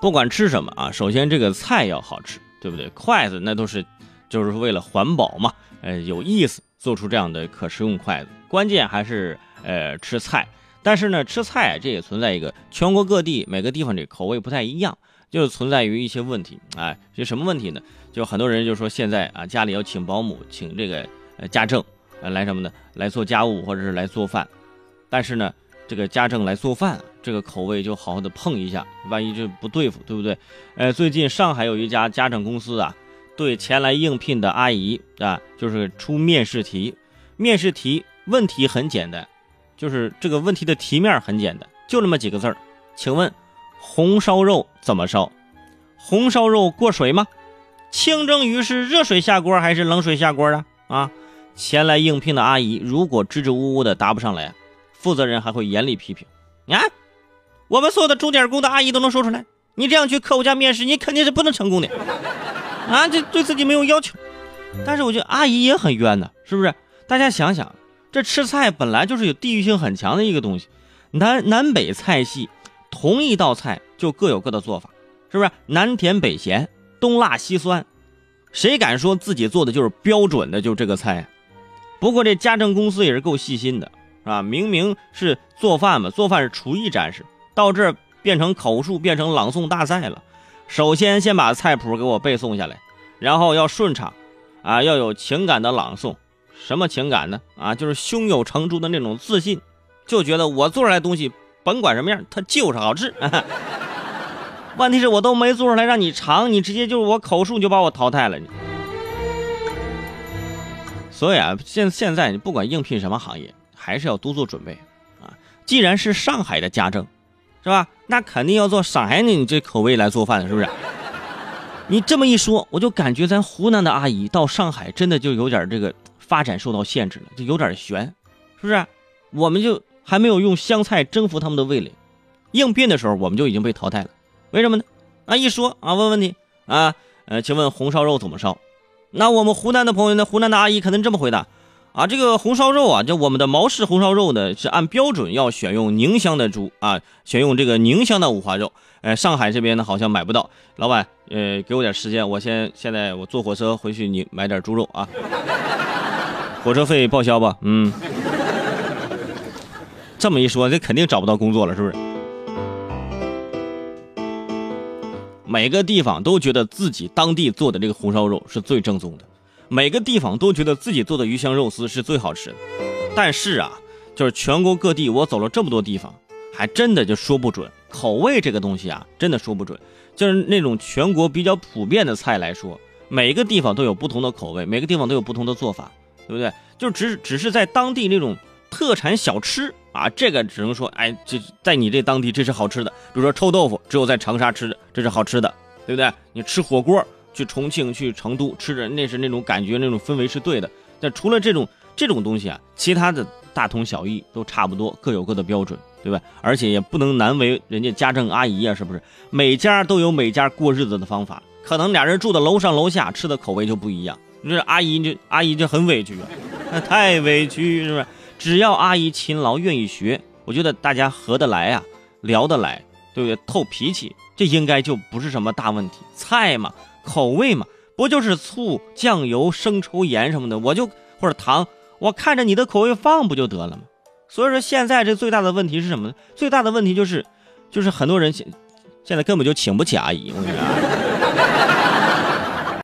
不管吃什么啊，首先这个菜要好吃，对不对？筷子那都是就是为了环保嘛，呃，有意思，做出这样的可食用筷子。关键还是呃吃菜，但是呢，吃菜这也存在一个全国各地每个地方这口味不太一样，就存在于一些问题。哎，这什么问题呢？就很多人就说现在啊，家里要请保姆，请这个呃家政来什么呢？来做家务或者是来做饭，但是呢。这个家政来做饭，这个口味就好好的碰一下，万一这不对付，对不对？呃，最近上海有一家家政公司啊，对前来应聘的阿姨啊，就是出面试题，面试题问题很简单，就是这个问题的题面很简单，就那么几个字儿，请问红烧肉怎么烧？红烧肉过水吗？清蒸鱼是热水下锅还是冷水下锅啊？啊，前来应聘的阿姨如果支支吾吾的答不上来。负责人还会严厉批评，啊，我们所有的钟点工的阿姨都能说出来，你这样去客户家面试，你肯定是不能成功的，啊，这对自己没有要求。但是我觉得阿姨也很冤呐，是不是？大家想想，这吃菜本来就是有地域性很强的一个东西，南南北菜系，同一道菜就各有各的做法，是不是？南甜北咸，东辣西酸，谁敢说自己做的就是标准的就这个菜？不过这家政公司也是够细心的。啊，明明是做饭嘛，做饭是厨艺展示，到这儿变成口述，变成朗诵大赛了。首先先把菜谱给我背诵下来，然后要顺畅，啊，要有情感的朗诵。什么情感呢？啊，就是胸有成竹的那种自信，就觉得我做出来东西，甭管什么样，它就是好吃。问题是我都没做出来让你尝，你直接就是我口述就把我淘汰了。所以啊，现现在你不管应聘什么行业。还是要多做准备啊！既然是上海的家政，是吧？那肯定要做上海你这口味来做饭，是不是？你这么一说，我就感觉咱湖南的阿姨到上海真的就有点这个发展受到限制了，就有点悬，是不是？我们就还没有用湘菜征服他们的味蕾，应聘的时候我们就已经被淘汰了。为什么呢？啊，一说啊，问问题啊，呃，请问红烧肉怎么烧？那我们湖南的朋友呢？湖南的阿姨可能这么回答。啊，这个红烧肉啊，就我们的毛氏红烧肉呢，是按标准要选用宁乡的猪啊，选用这个宁乡的五花肉。呃，上海这边呢好像买不到。老板，呃，给我点时间，我先现在我坐火车回去，你买点猪肉啊。火车费报销吧。嗯。这么一说，这肯定找不到工作了，是不是？每个地方都觉得自己当地做的这个红烧肉是最正宗的。每个地方都觉得自己做的鱼香肉丝是最好吃的，但是啊，就是全国各地我走了这么多地方，还真的就说不准口味这个东西啊，真的说不准。就是那种全国比较普遍的菜来说，每个地方都有不同的口味，每个地方都有不同的做法，对不对？就只只是在当地那种特产小吃啊，这个只能说，哎，这在你这当地这是好吃的。比如说臭豆腐，只有在长沙吃的，这是好吃的，对不对？你吃火锅。去重庆、去成都吃着，那是那种感觉，那种氛围是对的。但除了这种这种东西啊，其他的大同小异，都差不多，各有各的标准，对吧？而且也不能难为人家家政阿姨啊，是不是？每家都有每家过日子的方法，可能俩人住的楼上楼下，吃的口味就不一样。这阿姨就阿姨就很委屈啊，那太委屈，是不是？只要阿姨勤劳，愿意学，我觉得大家合得来啊，聊得来，对不对？透脾气，这应该就不是什么大问题。菜嘛。口味嘛，不就是醋、酱油、生抽、盐什么的，我就或者糖，我看着你的口味放不就得了吗？所以说现在这最大的问题是什么呢？最大的问题就是，就是很多人现现在根本就请不起阿姨。我跟你说。